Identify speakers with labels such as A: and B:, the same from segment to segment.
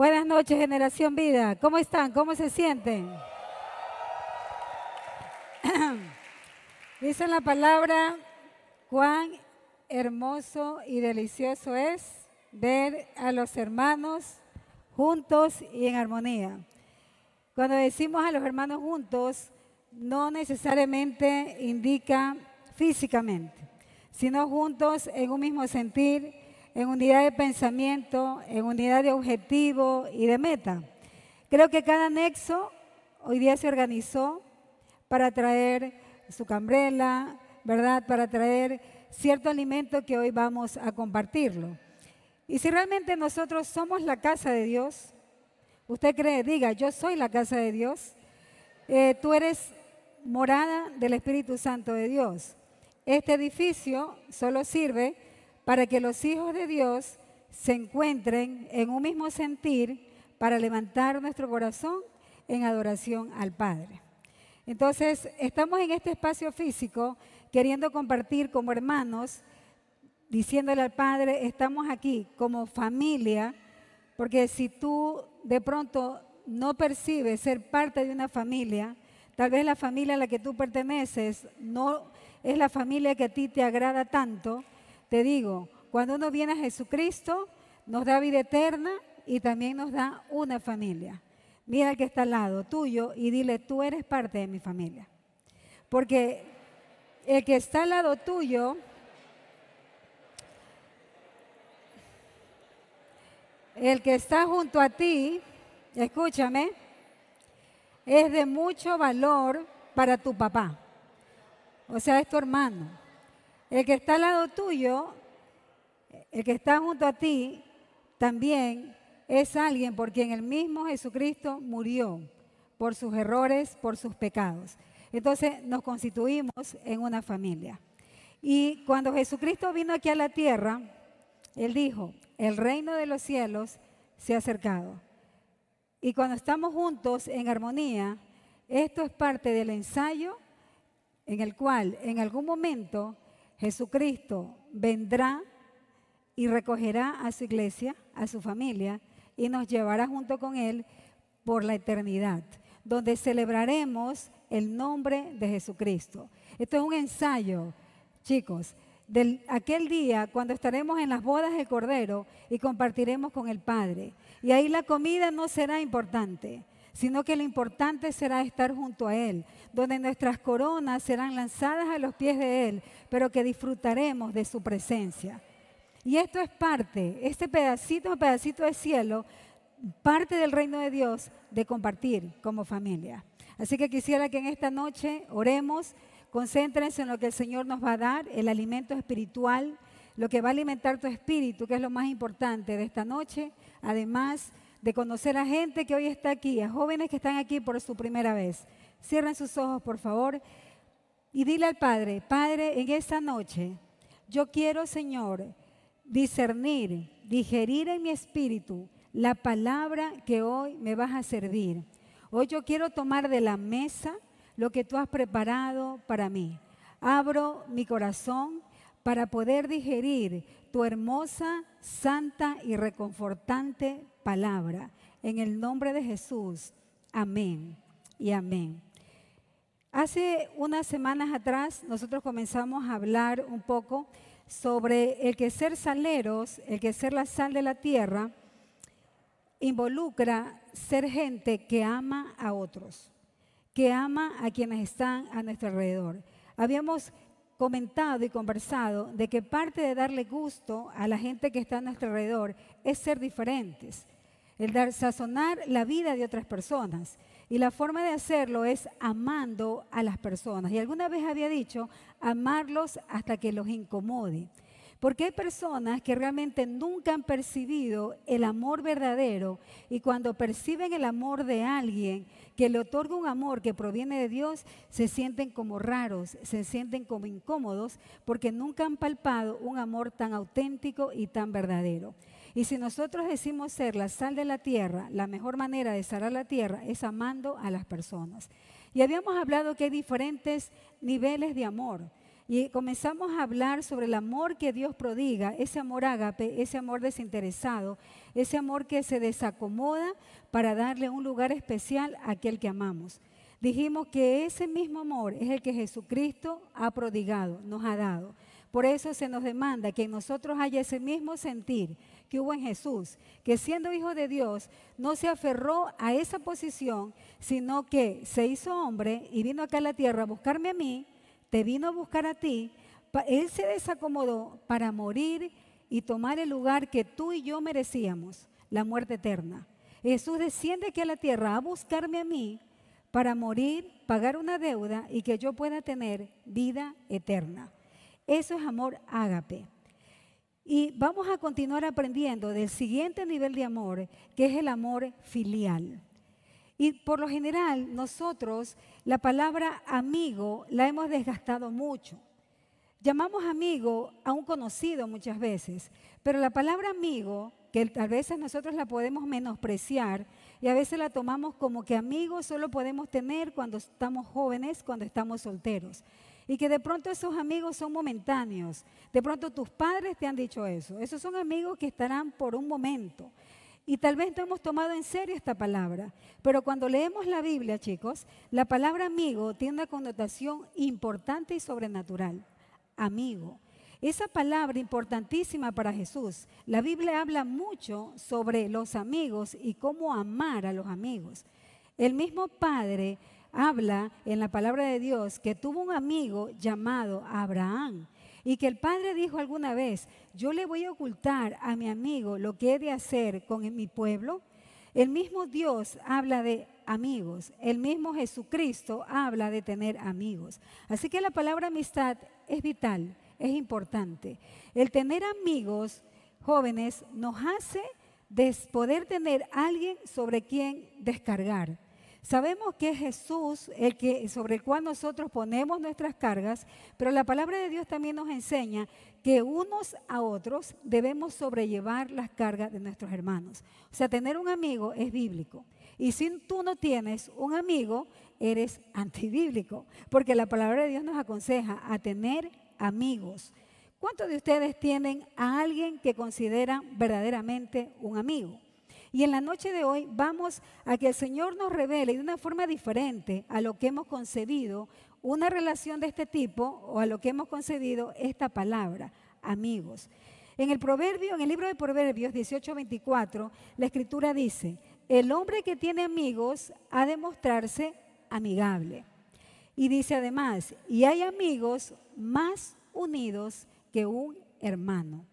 A: Buenas noches, generación vida. ¿Cómo están? ¿Cómo se sienten? Dice la palabra, cuán hermoso y delicioso es ver a los hermanos juntos y en armonía. Cuando decimos a los hermanos juntos, no necesariamente indica físicamente, sino juntos en un mismo sentir, en unidad de pensamiento, en unidad de objetivo y de meta. Creo que cada nexo hoy día se organizó para traer su cambrela, ¿verdad? Para traer cierto alimento que hoy vamos a compartirlo. Y si realmente nosotros somos la casa de Dios, usted cree, diga, yo soy la casa de Dios, eh, tú eres morada del Espíritu Santo de Dios. Este edificio solo sirve para que los hijos de Dios se encuentren en un mismo sentir para levantar nuestro corazón en adoración al Padre. Entonces, estamos en este espacio físico queriendo compartir como hermanos, diciéndole al Padre, estamos aquí como familia, porque si tú de pronto no percibes ser parte de una familia, tal vez la familia a la que tú perteneces no es la familia que a ti te agrada tanto, te digo, cuando uno viene a Jesucristo, nos da vida eterna y también nos da una familia. Mira al que está al lado tuyo y dile, tú eres parte de mi familia. Porque el que está al lado tuyo, el que está junto a ti, escúchame, es de mucho valor para tu papá. O sea, es tu hermano. El que está al lado tuyo, el que está junto a ti, también es alguien por quien el mismo Jesucristo murió por sus errores, por sus pecados. Entonces nos constituimos en una familia. Y cuando Jesucristo vino aquí a la tierra, Él dijo, el reino de los cielos se ha acercado. Y cuando estamos juntos en armonía, esto es parte del ensayo en el cual en algún momento Jesucristo vendrá y recogerá a su iglesia, a su familia, y nos llevará junto con Él por la eternidad, donde celebraremos el nombre de Jesucristo. Esto es un ensayo, chicos, de aquel día cuando estaremos en las bodas del Cordero y compartiremos con el Padre. Y ahí la comida no será importante, sino que lo importante será estar junto a Él, donde nuestras coronas serán lanzadas a los pies de Él, pero que disfrutaremos de su presencia. Y esto es parte, este pedacito, pedacito de cielo, parte del reino de Dios de compartir como familia. Así que quisiera que en esta noche oremos, concéntrense en lo que el Señor nos va a dar, el alimento espiritual, lo que va a alimentar tu espíritu, que es lo más importante de esta noche. Además, de conocer a gente que hoy está aquí, a jóvenes que están aquí por su primera vez. Cierren sus ojos, por favor, y dile al Padre, Padre, en esta noche yo quiero, Señor, discernir, digerir en mi espíritu la palabra que hoy me vas a servir. Hoy yo quiero tomar de la mesa lo que tú has preparado para mí. Abro mi corazón para poder digerir tu hermosa, santa y reconfortante palabra. En el nombre de Jesús. Amén y amén. Hace unas semanas atrás nosotros comenzamos a hablar un poco sobre el que ser saleros, el que ser la sal de la tierra, involucra ser gente que ama a otros, que ama a quienes están a nuestro alrededor. Habíamos comentado y conversado de que parte de darle gusto a la gente que está a nuestro alrededor es ser diferentes, el dar sazonar la vida de otras personas. Y la forma de hacerlo es amando a las personas. Y alguna vez había dicho, amarlos hasta que los incomode. Porque hay personas que realmente nunca han percibido el amor verdadero y cuando perciben el amor de alguien que le otorga un amor que proviene de Dios, se sienten como raros, se sienten como incómodos porque nunca han palpado un amor tan auténtico y tan verdadero. Y si nosotros decimos ser la sal de la tierra, la mejor manera de salar la tierra es amando a las personas. Y habíamos hablado que hay diferentes niveles de amor. Y comenzamos a hablar sobre el amor que Dios prodiga, ese amor ágape, ese amor desinteresado, ese amor que se desacomoda para darle un lugar especial a aquel que amamos. Dijimos que ese mismo amor es el que Jesucristo ha prodigado, nos ha dado. Por eso se nos demanda que en nosotros haya ese mismo sentir que hubo en Jesús, que siendo hijo de Dios no se aferró a esa posición, sino que se hizo hombre y vino acá a la tierra a buscarme a mí te vino a buscar a ti, Él se desacomodó para morir y tomar el lugar que tú y yo merecíamos, la muerte eterna. Jesús desciende aquí a la tierra a buscarme a mí para morir, pagar una deuda y que yo pueda tener vida eterna. Eso es amor ágape. Y vamos a continuar aprendiendo del siguiente nivel de amor, que es el amor filial. Y por lo general nosotros la palabra amigo la hemos desgastado mucho. Llamamos amigo a un conocido muchas veces, pero la palabra amigo, que a veces nosotros la podemos menospreciar y a veces la tomamos como que amigos solo podemos tener cuando estamos jóvenes, cuando estamos solteros. Y que de pronto esos amigos son momentáneos. De pronto tus padres te han dicho eso. Esos son amigos que estarán por un momento. Y tal vez no hemos tomado en serio esta palabra, pero cuando leemos la Biblia, chicos, la palabra amigo tiene una connotación importante y sobrenatural. Amigo. Esa palabra importantísima para Jesús. La Biblia habla mucho sobre los amigos y cómo amar a los amigos. El mismo Padre habla en la palabra de Dios que tuvo un amigo llamado Abraham y que el padre dijo alguna vez, yo le voy a ocultar a mi amigo lo que he de hacer con mi pueblo. El mismo Dios habla de amigos, el mismo Jesucristo habla de tener amigos. Así que la palabra amistad es vital, es importante. El tener amigos jóvenes nos hace poder tener alguien sobre quien descargar. Sabemos que es Jesús el que, sobre el cual nosotros ponemos nuestras cargas, pero la palabra de Dios también nos enseña que unos a otros debemos sobrellevar las cargas de nuestros hermanos. O sea, tener un amigo es bíblico. Y si tú no tienes un amigo, eres antibíblico, porque la palabra de Dios nos aconseja a tener amigos. ¿Cuántos de ustedes tienen a alguien que consideran verdaderamente un amigo? Y en la noche de hoy vamos a que el Señor nos revele de una forma diferente a lo que hemos concebido una relación de este tipo o a lo que hemos concebido esta palabra, amigos. En el proverbio, en el libro de Proverbios 18:24, la escritura dice, el hombre que tiene amigos ha de mostrarse amigable. Y dice además, y hay amigos más unidos que un hermano.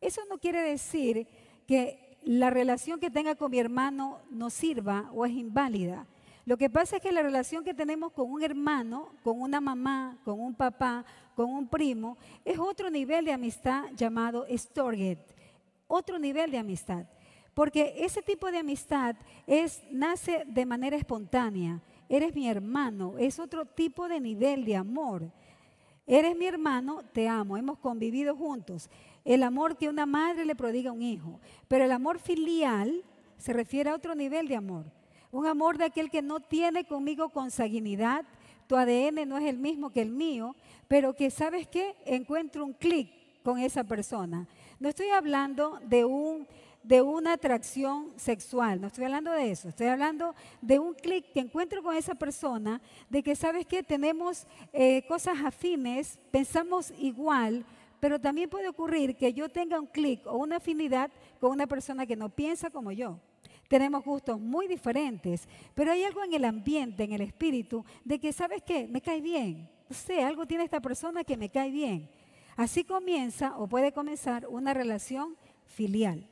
A: Eso no quiere decir que la relación que tenga con mi hermano no sirva o es inválida. Lo que pasa es que la relación que tenemos con un hermano, con una mamá, con un papá, con un primo, es otro nivel de amistad llamado storget, otro nivel de amistad. Porque ese tipo de amistad es, nace de manera espontánea. Eres mi hermano, es otro tipo de nivel de amor. Eres mi hermano, te amo, hemos convivido juntos. El amor que una madre le prodiga a un hijo. Pero el amor filial se refiere a otro nivel de amor. Un amor de aquel que no tiene conmigo consanguinidad. Tu ADN no es el mismo que el mío, pero que, ¿sabes qué? Encuentro un clic con esa persona. No estoy hablando de un de una atracción sexual, no estoy hablando de eso, estoy hablando de un clic que encuentro con esa persona, de que sabes que tenemos eh, cosas afines, pensamos igual, pero también puede ocurrir que yo tenga un clic o una afinidad con una persona que no piensa como yo. Tenemos gustos muy diferentes, pero hay algo en el ambiente, en el espíritu, de que, ¿sabes qué? Me cae bien. Sé, algo tiene esta persona que me cae bien. Así comienza o puede comenzar una relación filial.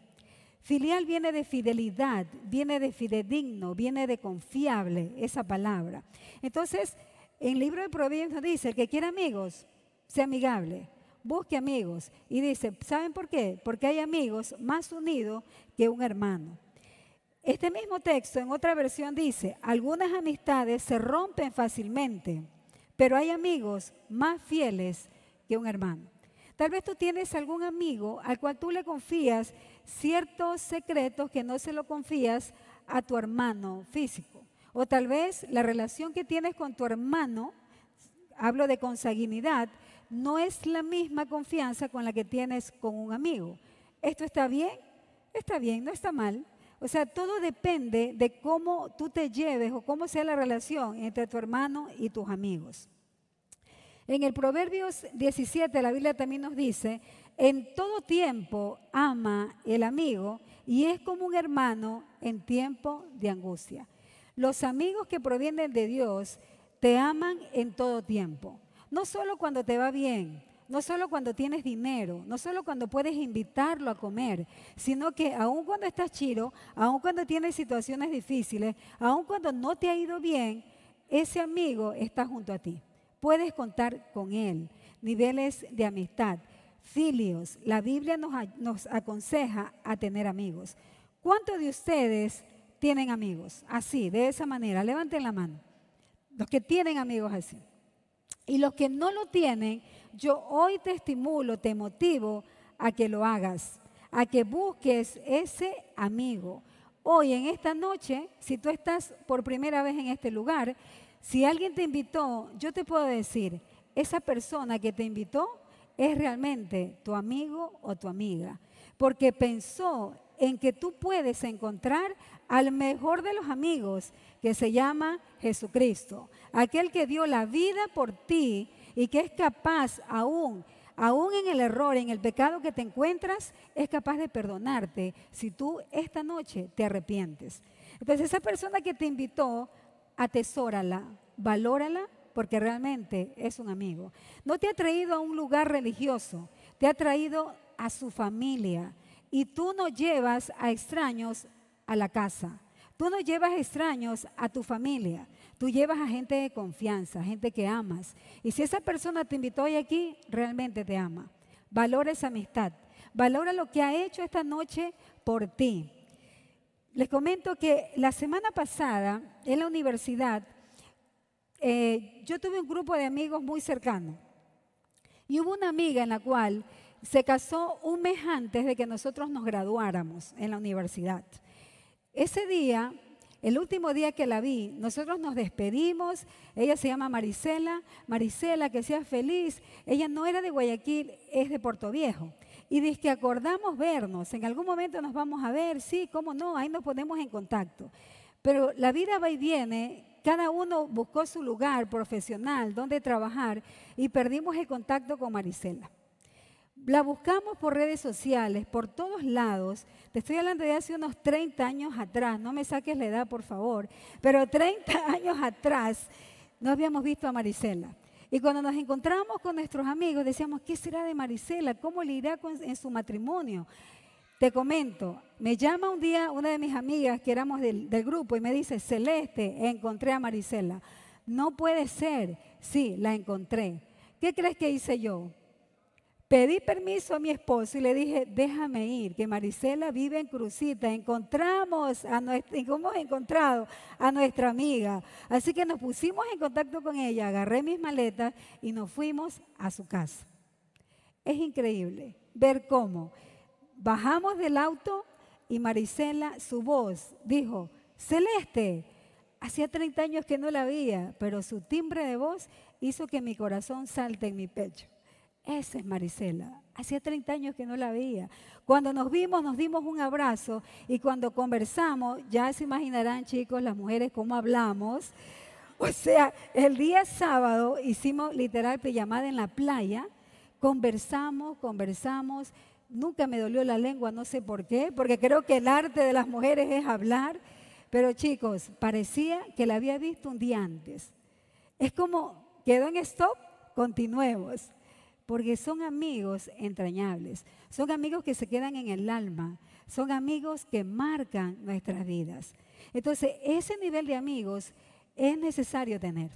A: Filial viene de fidelidad, viene de fidedigno, viene de confiable, esa palabra. Entonces, en el libro de Proverbios dice, el que quiera amigos, sea amigable, busque amigos. Y dice, ¿saben por qué? Porque hay amigos más unidos que un hermano. Este mismo texto en otra versión dice, algunas amistades se rompen fácilmente, pero hay amigos más fieles que un hermano. Tal vez tú tienes algún amigo al cual tú le confías ciertos secretos que no se lo confías a tu hermano físico. O tal vez la relación que tienes con tu hermano, hablo de consanguinidad, no es la misma confianza con la que tienes con un amigo. ¿Esto está bien? Está bien, no está mal. O sea, todo depende de cómo tú te lleves o cómo sea la relación entre tu hermano y tus amigos. En el Proverbios 17 la Biblia también nos dice, en todo tiempo ama el amigo y es como un hermano en tiempo de angustia. Los amigos que provienen de Dios te aman en todo tiempo. No solo cuando te va bien, no solo cuando tienes dinero, no solo cuando puedes invitarlo a comer, sino que aun cuando estás chido, aun cuando tienes situaciones difíciles, aun cuando no te ha ido bien, ese amigo está junto a ti. Puedes contar con él. Niveles de amistad. Filios, la Biblia nos, nos aconseja a tener amigos. ¿Cuántos de ustedes tienen amigos? Así, de esa manera. Levanten la mano. Los que tienen amigos así. Y los que no lo tienen, yo hoy te estimulo, te motivo a que lo hagas, a que busques ese amigo. Hoy, en esta noche, si tú estás por primera vez en este lugar, si alguien te invitó, yo te puedo decir, esa persona que te invitó es realmente tu amigo o tu amiga, porque pensó en que tú puedes encontrar al mejor de los amigos, que se llama Jesucristo, aquel que dio la vida por ti y que es capaz aún, aún en el error, en el pecado que te encuentras, es capaz de perdonarte si tú esta noche te arrepientes. Entonces esa persona que te invitó, atesórala, valórala porque realmente es un amigo. No te ha traído a un lugar religioso, te ha traído a su familia. Y tú no llevas a extraños a la casa. Tú no llevas extraños a tu familia. Tú llevas a gente de confianza, gente que amas. Y si esa persona te invitó hoy aquí, realmente te ama. Valora esa amistad. Valora lo que ha hecho esta noche por ti. Les comento que la semana pasada en la universidad eh, yo tuve un grupo de amigos muy cercano. Y hubo una amiga en la cual se casó un mes antes de que nosotros nos graduáramos en la universidad. Ese día, el último día que la vi, nosotros nos despedimos. Ella se llama Marisela. Marisela, que sea feliz. Ella no era de Guayaquil, es de Puerto Viejo. Y dice que acordamos vernos. En algún momento nos vamos a ver. Sí, cómo no, ahí nos ponemos en contacto. Pero la vida va y viene cada uno buscó su lugar profesional donde trabajar y perdimos el contacto con Marisela. La buscamos por redes sociales, por todos lados. Te estoy hablando de hace unos 30 años atrás, no me saques la edad por favor, pero 30 años atrás no habíamos visto a Marisela. Y cuando nos encontramos con nuestros amigos decíamos, ¿qué será de Marisela? ¿Cómo le irá en su matrimonio? Te comento, me llama un día una de mis amigas que éramos del, grupo y me dice, Celeste, encontré a Marisela. No puede ser. Sí, la encontré. ¿Qué crees que hice yo? Pedí permiso a mi esposo y le dije, déjame ir, que Marisela vive en Crucita. Encontramos a nuestra, hemos encontrado a nuestra amiga. Así que nos pusimos en contacto con ella, agarré mis maletas y nos fuimos a su casa. Es increíble ver cómo Bajamos del auto y Marisela, su voz, dijo, Celeste, hacía 30 años que no la veía, pero su timbre de voz hizo que mi corazón salte en mi pecho. Esa es Marisela. Hacía 30 años que no la veía. Cuando nos vimos, nos dimos un abrazo y cuando conversamos, ya se imaginarán chicos, las mujeres, cómo hablamos. O sea, el día sábado hicimos literal llamada en la playa, conversamos, conversamos Nunca me dolió la lengua, no sé por qué, porque creo que el arte de las mujeres es hablar. Pero chicos, parecía que la había visto un día antes. Es como, quedó en stop, continuemos. Porque son amigos entrañables, son amigos que se quedan en el alma, son amigos que marcan nuestras vidas. Entonces, ese nivel de amigos es necesario tener.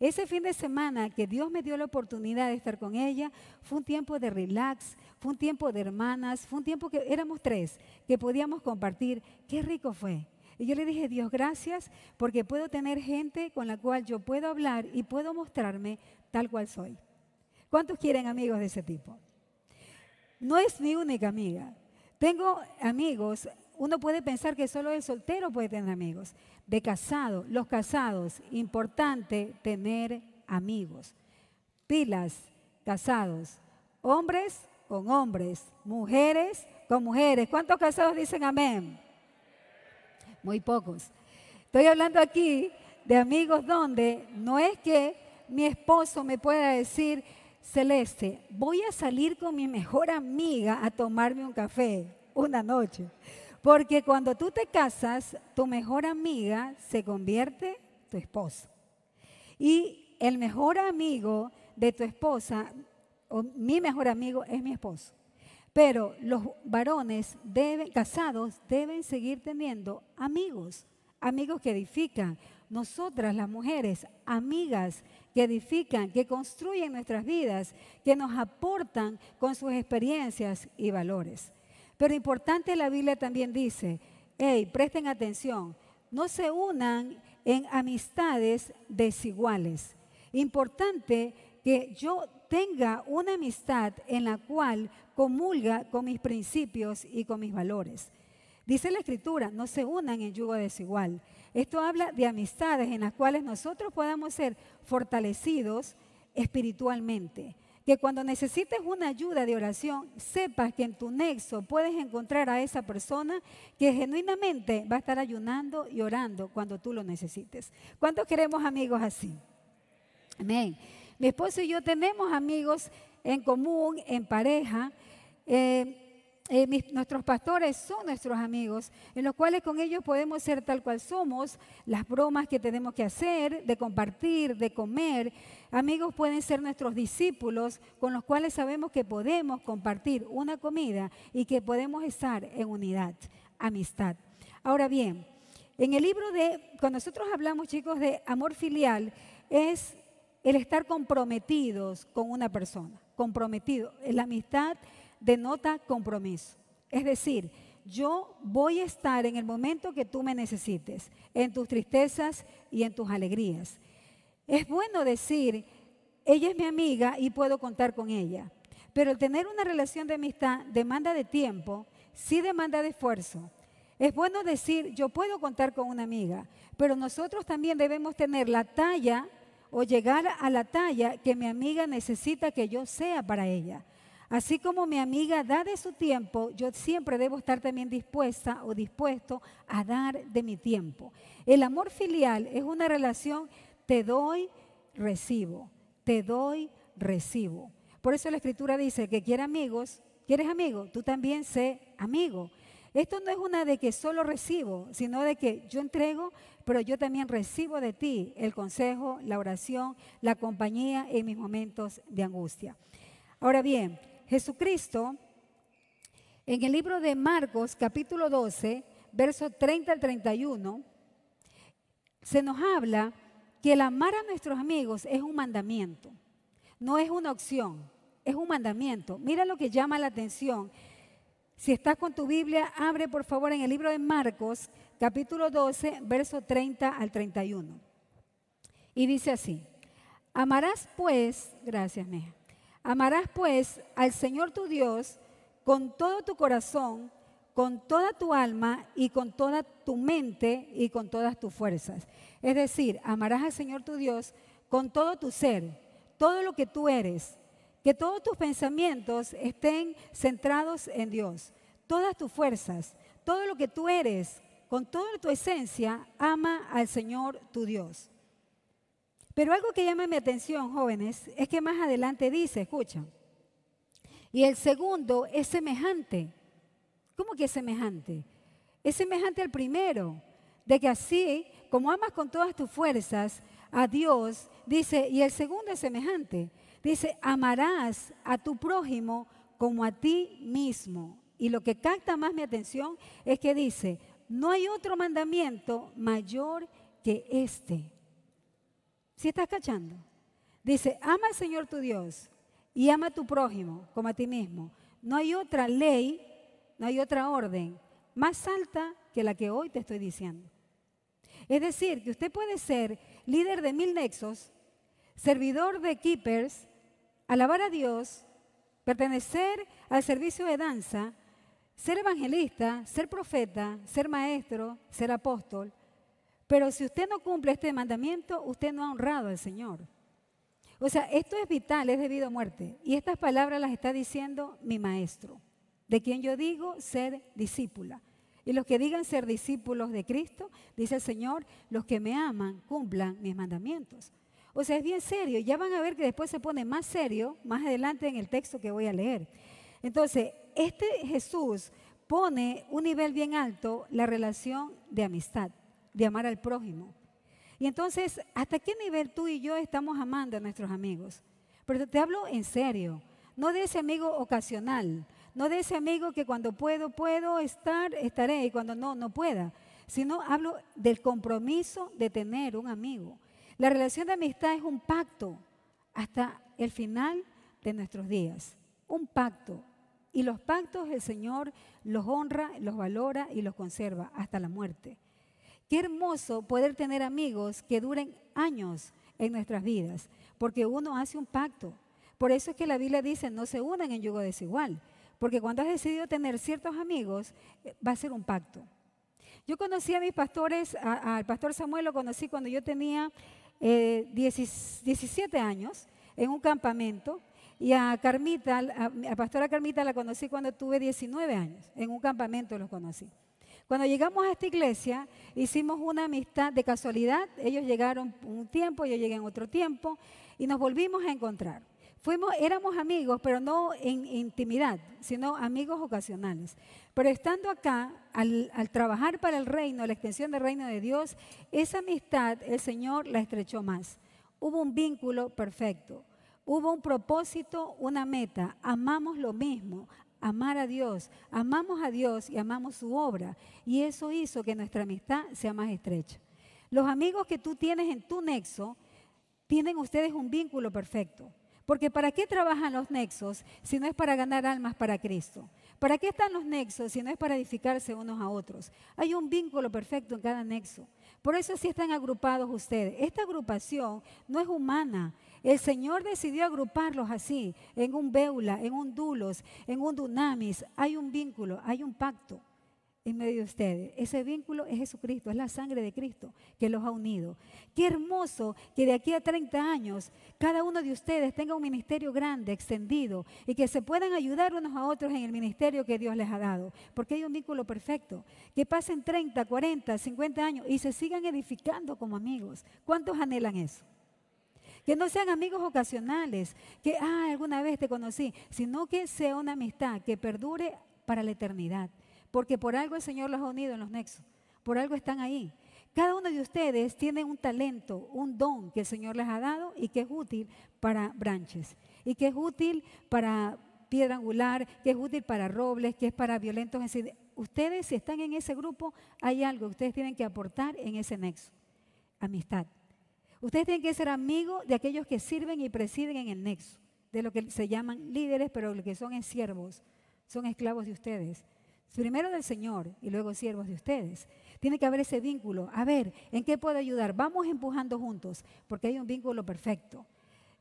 A: Ese fin de semana que Dios me dio la oportunidad de estar con ella, fue un tiempo de relax, fue un tiempo de hermanas, fue un tiempo que éramos tres, que podíamos compartir. Qué rico fue. Y yo le dije, Dios, gracias, porque puedo tener gente con la cual yo puedo hablar y puedo mostrarme tal cual soy. ¿Cuántos quieren amigos de ese tipo? No es mi única amiga. Tengo amigos, uno puede pensar que solo el soltero puede tener amigos. De casado, los casados, importante tener amigos. Pilas, casados. Hombres con hombres, mujeres con mujeres. ¿Cuántos casados dicen amén? Muy pocos. Estoy hablando aquí de amigos donde no es que mi esposo me pueda decir, Celeste, voy a salir con mi mejor amiga a tomarme un café una noche. Porque cuando tú te casas, tu mejor amiga se convierte tu esposo. Y el mejor amigo de tu esposa, o mi mejor amigo, es mi esposo. Pero los varones casados deben seguir teniendo amigos, amigos que edifican. Nosotras, las mujeres, amigas que edifican, que construyen nuestras vidas, que nos aportan con sus experiencias y valores. Pero importante la Biblia también dice, hey, presten atención, no se unan en amistades desiguales. Importante que yo tenga una amistad en la cual comulga con mis principios y con mis valores. Dice la escritura, no se unan en yugo desigual. Esto habla de amistades en las cuales nosotros podamos ser fortalecidos espiritualmente. Que cuando necesites una ayuda de oración, sepas que en tu nexo puedes encontrar a esa persona que genuinamente va a estar ayunando y orando cuando tú lo necesites. ¿Cuántos queremos amigos así? Amén. Mi esposo y yo tenemos amigos en común, en pareja. Eh, eh, nuestros pastores son nuestros amigos, en los cuales con ellos podemos ser tal cual somos, las bromas que tenemos que hacer, de compartir, de comer. Amigos pueden ser nuestros discípulos, con los cuales sabemos que podemos compartir una comida y que podemos estar en unidad, amistad. Ahora bien, en el libro de, cuando nosotros hablamos, chicos, de amor filial, es el estar comprometidos con una persona, comprometido. La amistad denota compromiso. Es decir, yo voy a estar en el momento que tú me necesites, en tus tristezas y en tus alegrías. Es bueno decir, ella es mi amiga y puedo contar con ella, pero el tener una relación de amistad demanda de tiempo, sí demanda de esfuerzo. Es bueno decir, yo puedo contar con una amiga, pero nosotros también debemos tener la talla o llegar a la talla que mi amiga necesita que yo sea para ella. Así como mi amiga da de su tiempo, yo siempre debo estar también dispuesta o dispuesto a dar de mi tiempo. El amor filial es una relación te doy, recibo, te doy, recibo. Por eso la escritura dice que quiere amigos, ¿quieres amigo? Tú también sé amigo. Esto no es una de que solo recibo, sino de que yo entrego, pero yo también recibo de ti el consejo, la oración, la compañía en mis momentos de angustia. Ahora bien, Jesucristo, en el libro de Marcos capítulo 12, verso 30 al 31, se nos habla que el amar a nuestros amigos es un mandamiento, no es una opción, es un mandamiento. Mira lo que llama la atención si estás con tu Biblia, abre por favor en el libro de Marcos, capítulo 12, verso 30 al 31. Y dice así, amarás pues, gracias Neja, amarás pues al Señor tu Dios con todo tu corazón, con toda tu alma y con toda tu mente y con todas tus fuerzas. Es decir, amarás al Señor tu Dios con todo tu ser, todo lo que tú eres, que todos tus pensamientos estén centrados en Dios. Todas tus fuerzas, todo lo que tú eres, con toda tu esencia, ama al Señor tu Dios. Pero algo que llama mi atención, jóvenes, es que más adelante dice, escucha, y el segundo es semejante. ¿Cómo que es semejante? Es semejante al primero, de que así, como amas con todas tus fuerzas a Dios, dice, y el segundo es semejante, Dice, amarás a tu prójimo como a ti mismo. Y lo que capta más mi atención es que dice, no hay otro mandamiento mayor que este. ¿Sí estás cachando? Dice, ama al Señor tu Dios y ama a tu prójimo como a ti mismo. No hay otra ley, no hay otra orden más alta que la que hoy te estoy diciendo. Es decir, que usted puede ser líder de mil nexos, servidor de keepers, alabar a Dios, pertenecer al servicio de danza, ser evangelista, ser profeta, ser maestro, ser apóstol. Pero si usted no cumple este mandamiento, usted no ha honrado al Señor. O sea, esto es vital, es debido a muerte. Y estas palabras las está diciendo mi maestro, de quien yo digo ser discípula. Y los que digan ser discípulos de Cristo, dice el Señor, los que me aman cumplan mis mandamientos. O sea, es bien serio. Ya van a ver que después se pone más serio más adelante en el texto que voy a leer. Entonces, este Jesús pone un nivel bien alto la relación de amistad, de amar al prójimo. Y entonces, ¿hasta qué nivel tú y yo estamos amando a nuestros amigos? Pero te hablo en serio, no de ese amigo ocasional, no de ese amigo que cuando puedo, puedo estar, estaré y cuando no, no pueda, sino hablo del compromiso de tener un amigo. La relación de amistad es un pacto hasta el final de nuestros días, un pacto. Y los pactos el Señor los honra, los valora y los conserva hasta la muerte. Qué hermoso poder tener amigos que duren años en nuestras vidas, porque uno hace un pacto. Por eso es que la Biblia dice, no se unan en yugo desigual, porque cuando has decidido tener ciertos amigos, eh, va a ser un pacto. Yo conocí a mis pastores, al pastor Samuel lo conocí cuando yo tenía 17 eh, años en un campamento y a Carmita, a, a pastora Carmita la conocí cuando tuve 19 años, en un campamento los conocí. Cuando llegamos a esta iglesia, hicimos una amistad de casualidad. Ellos llegaron un tiempo, yo llegué en otro tiempo y nos volvimos a encontrar. Fuimos, éramos amigos, pero no en intimidad, sino amigos ocasionales. Pero estando acá, al, al, trabajar para el reino, la extensión del reino de Dios, esa amistad el Señor la estrechó más. Hubo un vínculo perfecto. Hubo un propósito, una meta. Amamos lo mismo, amar a Dios. Amamos a Dios y amamos su obra. Y eso hizo que nuestra amistad sea más estrecha. Los amigos que tú tienes en tu nexo, tienen ustedes un vínculo perfecto. Porque ¿para qué trabajan los nexos si no es para ganar almas para Cristo? ¿Para qué están los nexos si no es para edificarse unos a otros? Hay un vínculo perfecto en cada nexo. Por eso sí están agrupados ustedes. Esta agrupación no es humana, el Señor decidió agruparlos así, en un beula, en un dulos, en un dunamis. Hay un vínculo, hay un pacto en medio de ustedes. Ese vínculo es Jesucristo, es la sangre de Cristo que los ha unido. Qué hermoso que de aquí a 30 años cada uno de ustedes tenga un ministerio grande, extendido, y que se puedan ayudar unos a otros en el ministerio que Dios les ha dado, porque hay un vínculo perfecto. Que pasen 30, 40, 50 años y se sigan edificando como amigos. ¿Cuántos anhelan eso? Que no sean amigos ocasionales, que, ah, alguna vez te conocí, sino que sea una amistad que perdure para la eternidad. Porque por algo el Señor los ha unido en los nexos, por algo están ahí. Cada uno de ustedes tiene un talento, un don que el Señor les ha dado y que es útil para branches, y que es útil para piedra angular, que es útil para robles, que es para violentos. Ustedes, si están en ese grupo, hay algo que ustedes tienen que aportar en ese nexo. Amistad. Ustedes tienen que ser amigos de aquellos que sirven y presiden en el nexo, de lo que se llaman líderes, pero lo que son es siervos, son esclavos de ustedes. Primero del Señor y luego siervos de ustedes. Tiene que haber ese vínculo. A ver, ¿en qué puedo ayudar? Vamos empujando juntos, porque hay un vínculo perfecto.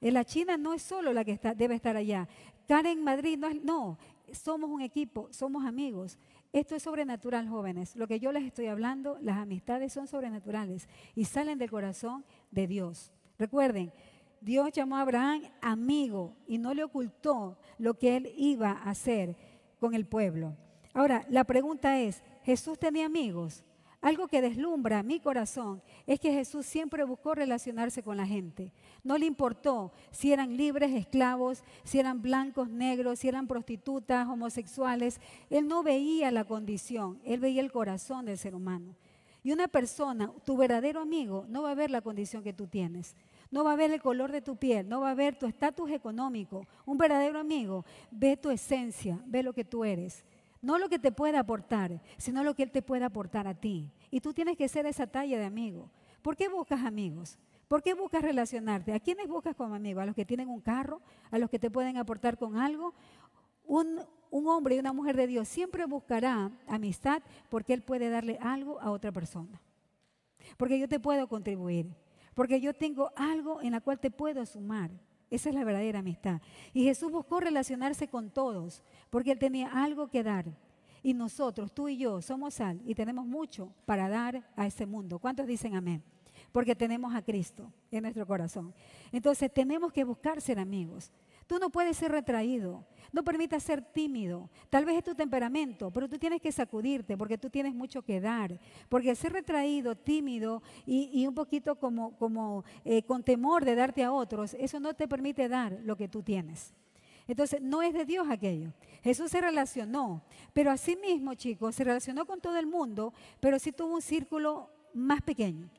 A: En la China no es solo la que debe estar allá. Karen Madrid no es, no, somos un equipo, somos amigos. Esto es sobrenatural, jóvenes. Lo que yo les estoy hablando, las amistades son sobrenaturales y salen del corazón de Dios. Recuerden, Dios llamó a Abraham amigo y no le ocultó lo que él iba a hacer con el pueblo. Ahora, la pregunta es, ¿Jesús tenía amigos? Algo que deslumbra mi corazón es que Jesús siempre buscó relacionarse con la gente. No le importó si eran libres, esclavos, si eran blancos, negros, si eran prostitutas, homosexuales. Él no veía la condición, él veía el corazón del ser humano. Y una persona, tu verdadero amigo, no va a ver la condición que tú tienes. No va a ver el color de tu piel, no va a ver tu estatus económico. Un verdadero amigo ve tu esencia, ve lo que tú eres. No lo que te pueda aportar, sino lo que Él te pueda aportar a ti. Y tú tienes que ser esa talla de amigo. ¿Por qué buscas amigos? ¿Por qué buscas relacionarte? ¿A quiénes buscas como amigo? ¿A los que tienen un carro? ¿A los que te pueden aportar con algo? Un, un hombre y una mujer de Dios siempre buscará amistad porque Él puede darle algo a otra persona. Porque yo te puedo contribuir. Porque yo tengo algo en la cual te puedo sumar. Esa es la verdadera amistad. Y Jesús buscó relacionarse con todos porque Él tenía algo que dar. Y nosotros, tú y yo, somos sal y tenemos mucho para dar a ese mundo. ¿Cuántos dicen amén? porque tenemos a Cristo en nuestro corazón. Entonces tenemos que buscar ser amigos. Tú no puedes ser retraído, no permitas ser tímido. Tal vez es tu temperamento, pero tú tienes que sacudirte porque tú tienes mucho que dar. Porque ser retraído, tímido y, un poquito como, eh, con temor de darte a otros, eso no te permite dar lo que tú tienes. Entonces, no es de Dios aquello. Jesús se relacionó, pero así mismo, chicos, se relacionó con todo el mundo, pero sí tuvo un círculo más pequeño.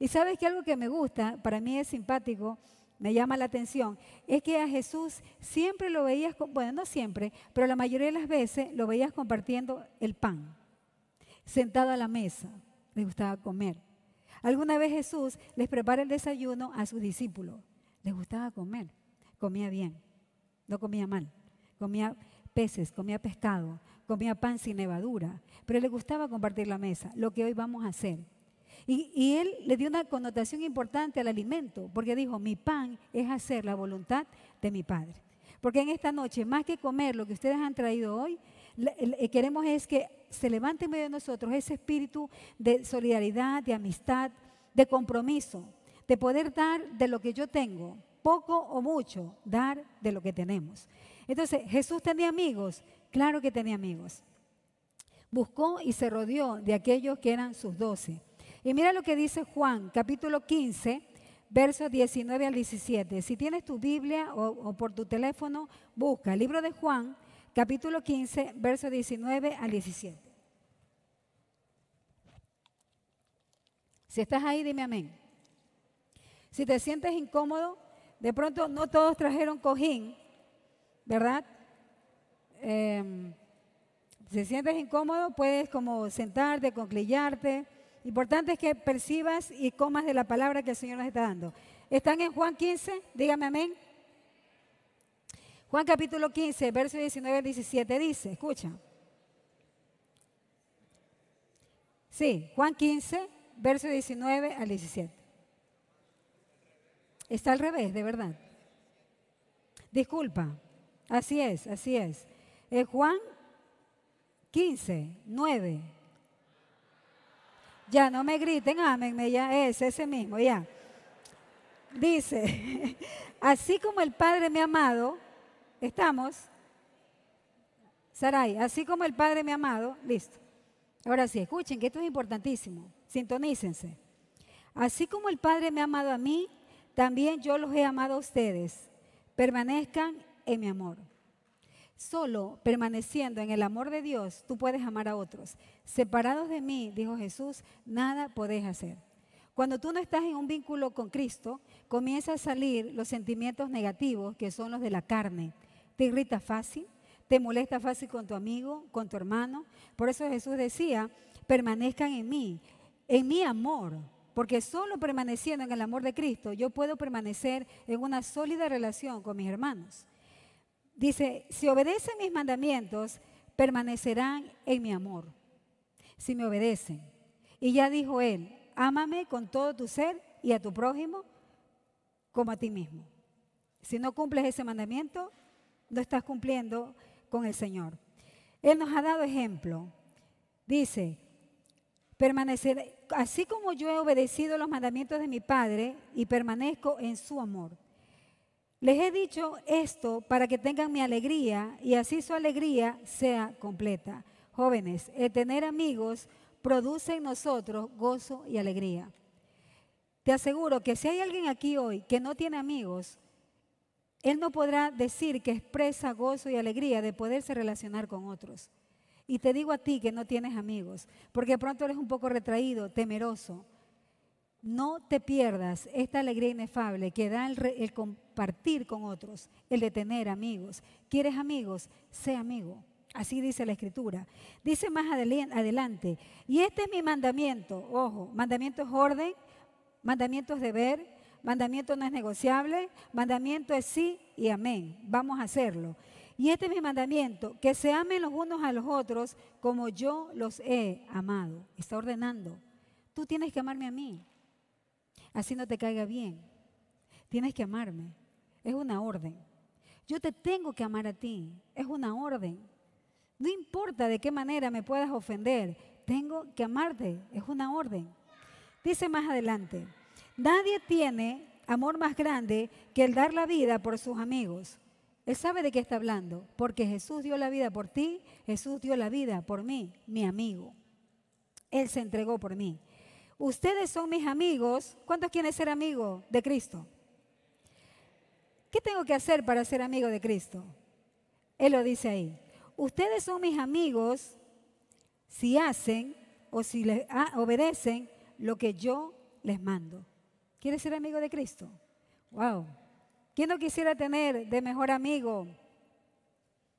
A: Y sabes que algo que me gusta, para mí es simpático, me llama la atención, es que a Jesús siempre lo veías, bueno, no siempre, pero la mayoría de las veces lo veías compartiendo el pan, sentado a la mesa, le gustaba comer. Alguna vez Jesús les prepara el desayuno a sus discípulos, les gustaba comer, comía bien, no comía mal, comía peces, comía pescado, comía pan sin levadura, pero le gustaba compartir la mesa, lo que hoy vamos a hacer. Y, él le dio una connotación importante al alimento, porque dijo, mi pan es hacer la voluntad de mi Padre. Porque en esta noche, más que comer lo que ustedes han traído hoy, eh, queremos es que se levante en medio de nosotros ese espíritu de solidaridad, de amistad, de compromiso, de poder dar de lo que yo tengo, poco o mucho, dar de lo que tenemos. Entonces, Jesús tenía amigos, claro que tenía amigos. Buscó y se rodeó de aquellos que eran sus doce. Y mira lo que dice Juan, capítulo 15, versos 19 al 17. Si tienes tu Biblia o, por tu teléfono, busca libro de Juan, capítulo 15, versos 19 al 17. Si estás ahí, dime amén. Si te sientes incómodo, de pronto no todos trajeron cojín, ¿verdad? Em, si te sientes incómodo, puedes como sentarte, conclillarte Importante es que percibas y comas de la palabra que el Señor nos está dando. ¿Están en Juan 15? Dígame amén. Juan capítulo 15, verso 19 al 17 dice, escucha. Sí, Juan 15, verso 19 al 17. Está al revés, de verdad. Disculpa. Así es, así es. Es Juan 15, 9 ya, no me griten, ámenme, ya es ese mismo, ya. Dice, así como el Padre me ha amado, estamos, Saray, así como el Padre me ha amado, listo. Ahora sí, escuchen que esto es importantísimo, sintonícense. Así como el Padre me ha amado a mí, también yo los he amado a ustedes. Permanezcan en mi amor. Solo permaneciendo en el amor de Dios, tú puedes amar a otros. Separados de mí, dijo Jesús, nada podés hacer. Cuando tú no estás en un vínculo con Cristo, comienzan a salir los sentimientos negativos que son los de la carne. Te irrita fácil, te molesta fácil con tu amigo, con tu hermano. Por eso Jesús decía, permanezcan en mí, en mi amor. Porque solo permaneciendo en el amor de Cristo, yo puedo permanecer en una sólida relación con mis hermanos. Dice, si obedecen mis mandamientos, permanecerán en mi amor. Si me obedecen. Y ya dijo él, ámame con todo tu ser y a tu prójimo como a ti mismo. Si no cumples ese mandamiento, no estás cumpliendo con el Señor. Él nos ha dado ejemplo. Dice, permanecer, así como yo he obedecido los mandamientos de mi Padre y permanezco en su amor. Les he dicho esto para que tengan mi alegría y así su alegría sea completa. Jóvenes, el tener amigos produce en nosotros gozo y alegría. Te aseguro que si hay alguien aquí hoy que no tiene amigos, él no podrá decir que expresa gozo y alegría de poderse relacionar con otros. Y te digo a ti que no tienes amigos, porque pronto eres un poco retraído, temeroso. No te pierdas esta alegría inefable que da el, compartir con otros, el de tener amigos. ¿Quieres amigos? Sé amigo. Así dice la escritura. Dice más adelante, y este es mi mandamiento. Ojo, mandamiento es orden, mandamiento es deber, mandamiento no es negociable, mandamiento es sí y amén. Vamos a hacerlo. Y este es mi mandamiento, que se amen los unos a los otros como yo los he amado. Está ordenando. Tú tienes que amarme a mí así no te caiga bien. Tienes que amarme. Es una orden. Yo te tengo que amar a ti. Es una orden. No importa de qué manera me puedas ofender. Tengo que amarte. Es una orden. Dice más adelante. Nadie tiene amor más grande que el dar la vida por sus amigos. Él sabe de qué está hablando, porque Jesús dio la vida por ti, Jesús dio la vida por mí, mi amigo. Él se entregó por mí. Ustedes son mis amigos. ¿Cuántos quieren ser amigos de Cristo? ¿Qué tengo que hacer para ser amigo de Cristo? Él lo dice ahí. Ustedes son mis amigos si hacen o si les obedecen lo que yo les mando. ¿Quieres ser amigo de Cristo? Wow. ¿Quién no quisiera tener de mejor amigo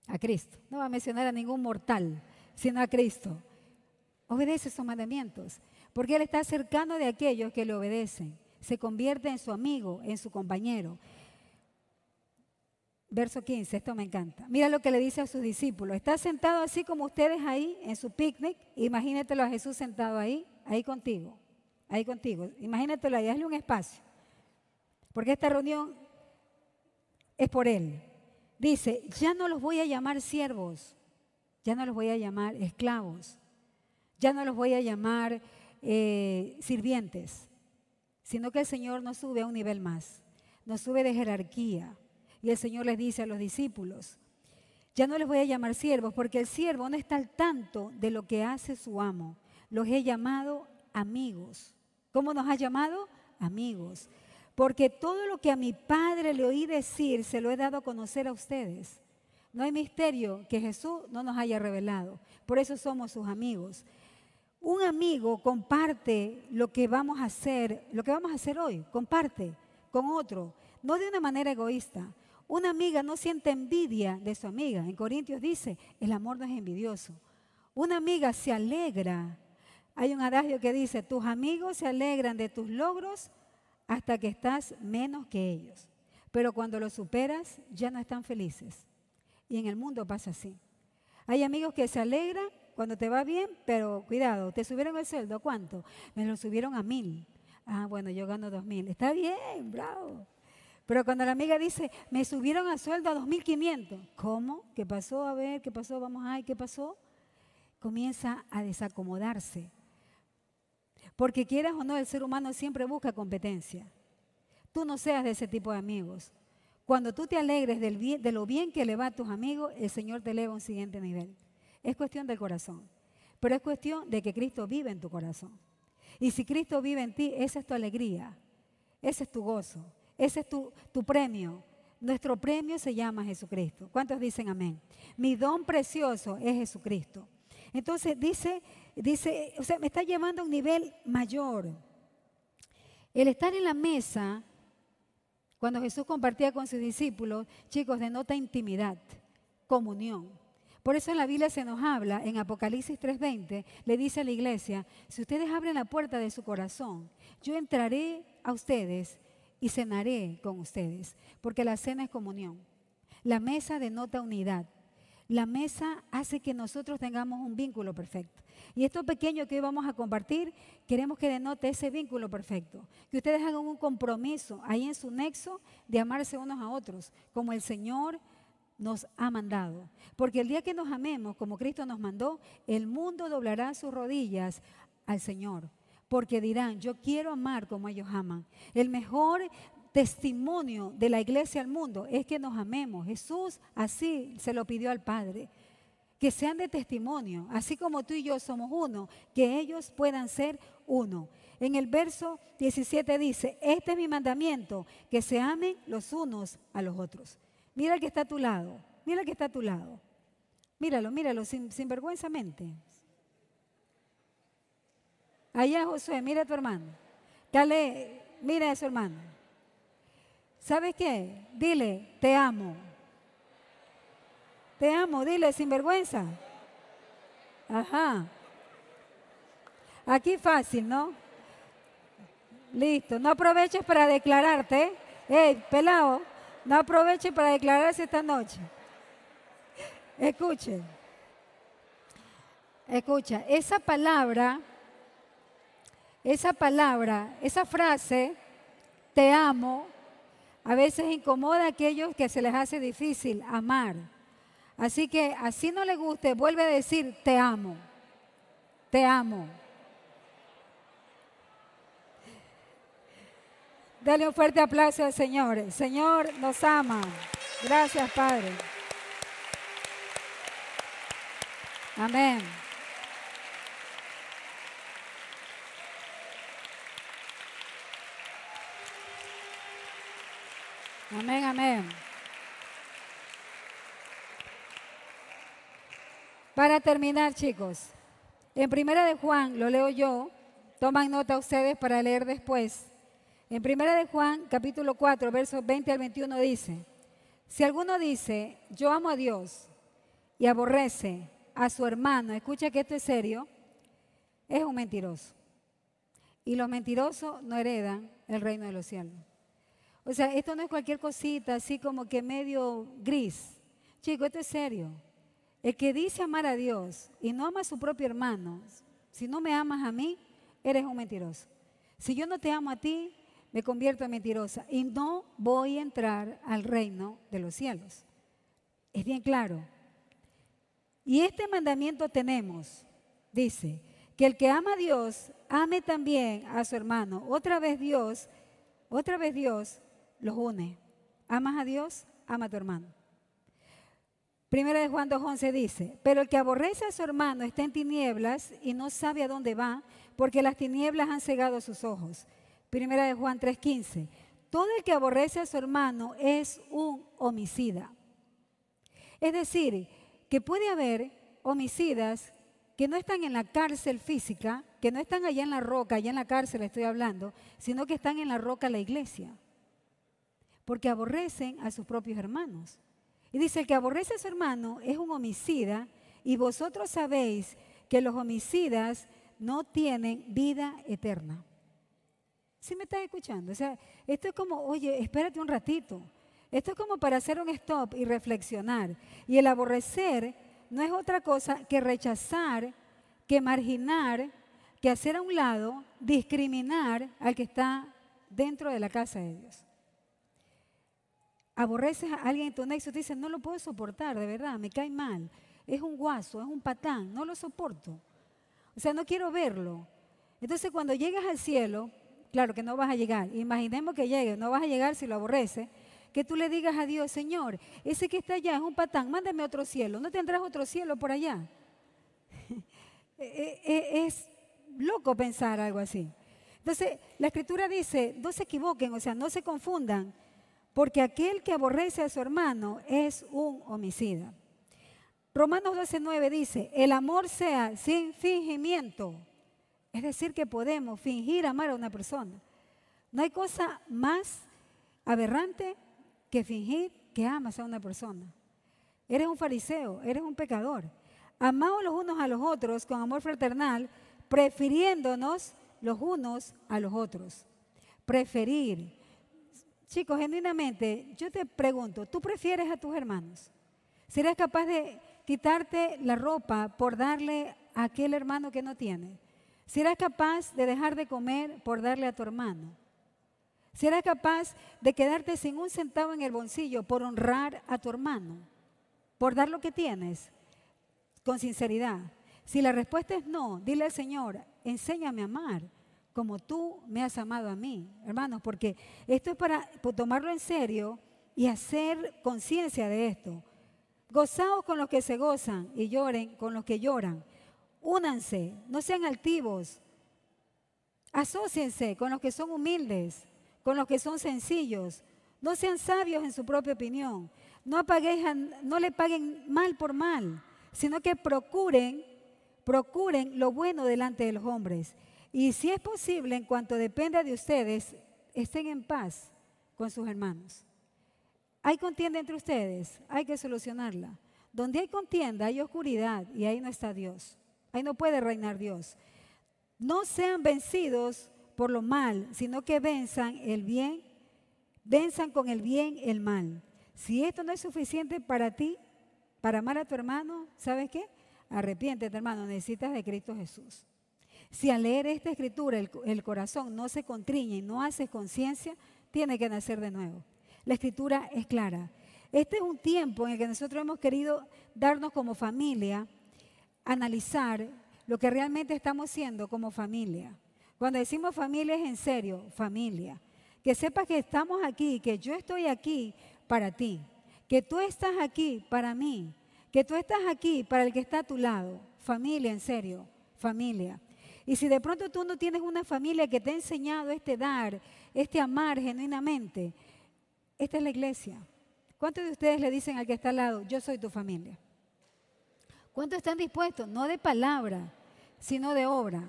A: a Cristo? No va a mencionar a ningún mortal, sino a Cristo. Obedece sus mandamientos, porque Él está cercano de aquellos que le obedecen. Se convierte en su amigo, en su compañero. Verso 15, esto me encanta. Mira lo que le dice a sus discípulos. Está sentado así como ustedes ahí en su picnic. Imagínatelo a Jesús sentado ahí, ahí contigo, ahí contigo. Imagínatelo ahí, hazle un espacio. Porque esta reunión es por Él. Dice, ya no los voy a llamar siervos, ya no los voy a llamar esclavos, ya no los voy a llamar eh, sirvientes, sino que el Señor nos sube a un nivel más, nos sube de jerarquía y el Señor les dice a los discípulos, ya no les voy a llamar siervos porque el siervo no está al tanto de lo que hace su amo. Los he llamado amigos. ¿Cómo nos ha llamado? Amigos. Porque todo lo que a mi Padre le oí decir, se lo he dado a conocer a ustedes. No hay misterio que Jesús no nos haya revelado. Por eso somos sus amigos. Un amigo comparte lo que vamos a hacer, lo que vamos a hacer hoy, comparte con otro, no de una manera egoísta, una amiga no siente envidia de su amiga. En Corintios dice, el amor no es envidioso. Una amiga se alegra. Hay un adagio que dice, tus amigos se alegran de tus logros hasta que estás menos que ellos. Pero cuando los superas, ya no están felices. Y en el mundo pasa así. Hay amigos que se alegran cuando te va bien, pero cuidado, ¿te subieron el sueldo? ¿Cuánto? Me lo subieron a mil. Ah, bueno, yo gano dos mil. Está bien, bravo. Pero cuando la amiga dice, me subieron a sueldo a 2.500, ¿cómo? ¿Qué pasó? A ver, ¿qué pasó? Vamos a ¿qué pasó? Comienza a desacomodarse. Porque quieras o no, el ser humano siempre busca competencia. Tú no seas de ese tipo de amigos. Cuando tú te alegres del de lo bien que le va a tus amigos, el Señor te eleva a un siguiente nivel. Es cuestión del corazón. Pero es cuestión de que Cristo vive en tu corazón. Y si Cristo vive en ti, esa es tu alegría. Ese es tu gozo. Ese es tu, premio. Nuestro premio se llama Jesucristo. ¿Cuántos dicen amén? Mi don precioso es Jesucristo. Entonces dice, dice, o sea, me está llevando a un nivel mayor. El estar en la mesa, cuando Jesús compartía con sus discípulos, chicos, denota intimidad, comunión. Por eso la Biblia se nos habla, en Apocalipsis 3:20, le dice a la iglesia, si ustedes abren la puerta de su corazón, yo entraré a ustedes y cenaré con ustedes, porque la cena es comunión. La mesa denota unidad. La mesa hace que nosotros tengamos un vínculo perfecto. Y esto pequeño que hoy vamos a compartir, queremos que denote ese vínculo perfecto. Que ustedes hagan un compromiso ahí en su nexo de amarse unos a otros, como el Señor nos ha mandado. Porque el día que nos amemos, como Cristo nos mandó, el mundo doblará sus rodillas al Señor porque dirán, yo quiero amar como ellos aman. El mejor testimonio de la iglesia al mundo es que nos amemos. Jesús así se lo pidió al Padre. Que sean de testimonio, así como tú y yo somos uno, que ellos puedan ser uno. En el verso 17 dice, este es mi mandamiento, que se amen los unos a los otros. Mira que está a tu lado, mira que está a tu lado. Míralo, míralo, sin, sin mente. Allá Josué, mira a tu hermano. Dale, mira a su hermano. ¿Sabes qué? Dile, te amo. Te amo, dile sin vergüenza. Ajá. Aquí fácil, ¿no? Listo. No aproveches para declararte. Hey, pelado, no aproveches para declararse esta noche. Escuchen. Escucha, esa palabra esa palabra, esa frase, te amo, a veces incomoda a aquellos que se les hace difícil amar. Así que así no le guste, vuelve a decir, te amo, te amo. Dale un fuerte aplauso al Señor. El Señor nos ama. Gracias, Padre. Amén. Amén, amén. Para terminar, chicos, en Primera de Juan, lo leo yo, toman nota ustedes para leer después. En Primera de Juan, capítulo 4, versos 20 al 21 dice, si alguno dice, yo amo a Dios y aborrece a su hermano, escucha que esto es serio, es un mentiroso. Y los mentirosos no heredan el reino de los cielos. O sea, esto no es cualquier cosita así como que medio gris. Chico, esto es serio. El que dice amar a Dios y no ama a su propio hermano, si no me amas a mí, eres un mentiroso. Si yo no te amo a ti, me convierto en mentirosa y no voy a entrar al reino de los cielos. Es bien claro. Y este mandamiento tenemos, dice, que el que ama a Dios, ame también a su hermano. Otra vez Dios, otra vez Dios los une. Amas a Dios, ama a tu hermano. Primera de Juan 2.11 dice, pero el que aborrece a su hermano está en tinieblas y no sabe a dónde va, porque las tinieblas han cegado sus ojos. Primera de Juan 3:15. Todo el que aborrece a su hermano es un homicida. Es decir, que puede haber homicidas que no están en la cárcel física, que no están allá en la roca, allá en la cárcel estoy hablando, sino que están en la roca la iglesia. Porque aborrecen a sus propios hermanos. Y dice, el que aborrece a su hermano es un homicida y vosotros sabéis que los homicidas no tienen vida eterna. ¿Sí me estás escuchando? O sea, esto es como, oye, espérate un ratito. Esto es como para hacer un stop y reflexionar. Y el aborrecer no es otra cosa que rechazar, que marginar, que hacer a un lado, discriminar al que está dentro de la casa de Dios. Aborreces a alguien en tu nexo te dicen, no lo puedo soportar, de verdad, me cae mal. Es un guaso, es un patán, no lo soporto. O sea, no quiero verlo. Entonces cuando llegas al cielo, Claro que no vas a llegar. Imaginemos que llegue, no vas a llegar si lo aborrece. Que tú le digas a Dios, Señor, ese que está allá es un patán, mándame otro cielo. ¿No tendrás otro cielo por allá? E, e, e, es loco pensar algo así. Entonces, la escritura dice, no se equivoquen, o sea, no se confundan, porque aquel que aborrece a su hermano es un homicida. Romanos 12.9 dice, el amor sea sin fingimiento. Es decir, que podemos fingir amar a una persona. No hay cosa más aberrante que fingir que amas a una persona. Eres un fariseo, eres un pecador. Amaos los unos a los otros con amor fraternal, prefiriéndonos los unos a los otros. Preferir. Chicos, genuinamente, yo te pregunto, ¿tú prefieres a tus hermanos? ¿Serás capaz de quitarte la ropa por darle a aquel hermano que no tiene? ¿Serás capaz de dejar de comer por darle a tu hermano? ¿Serás capaz de quedarte sin un centavo en el bolsillo por honrar a tu hermano? ¿Por dar lo que tienes? Con sinceridad. Si la respuesta es no, dile al Señor, enséñame a amar como tú me has amado a mí, hermanos, porque esto es para tomarlo en serio y hacer conciencia de esto. Gozaos con los que se gozan y lloren con los que lloran. Únanse, no sean altivos. Asociense con los que son humildes, con los que son sencillos. No sean sabios en su propia opinión. No, no le paguen mal por mal, sino que procuren, procuren lo bueno delante de los hombres. Y si es posible, en cuanto dependa de ustedes, estén en paz con sus hermanos. Hay contienda entre ustedes, hay que solucionarla. Donde hay contienda hay oscuridad y ahí no está Dios. Ahí no puede reinar Dios. No sean vencidos por lo mal, sino que venzan el bien, venzan con el bien el mal. Si esto no es suficiente para ti, para amar a tu hermano, ¿sabes qué? Arrepiéntete, hermano, necesitas de Cristo Jesús. Si al leer esta escritura el, el corazón no se contriñe y no hace conciencia, tiene que nacer de nuevo. La escritura es clara. Este es un tiempo en el que nosotros hemos querido darnos como familia analizar lo que realmente estamos siendo como familia. Cuando decimos familia es en serio, familia. Que sepas que estamos aquí, que yo estoy aquí para ti, que tú estás aquí para mí, que tú estás aquí para el que está a tu lado. Familia, en serio, familia. Y si de pronto tú no tienes una familia que te ha enseñado este dar, este amar genuinamente, esta es la iglesia. ¿Cuántos de ustedes le dicen al que está al lado, yo soy tu familia? ¿Cuántos están dispuestos? No de palabra, sino de obra.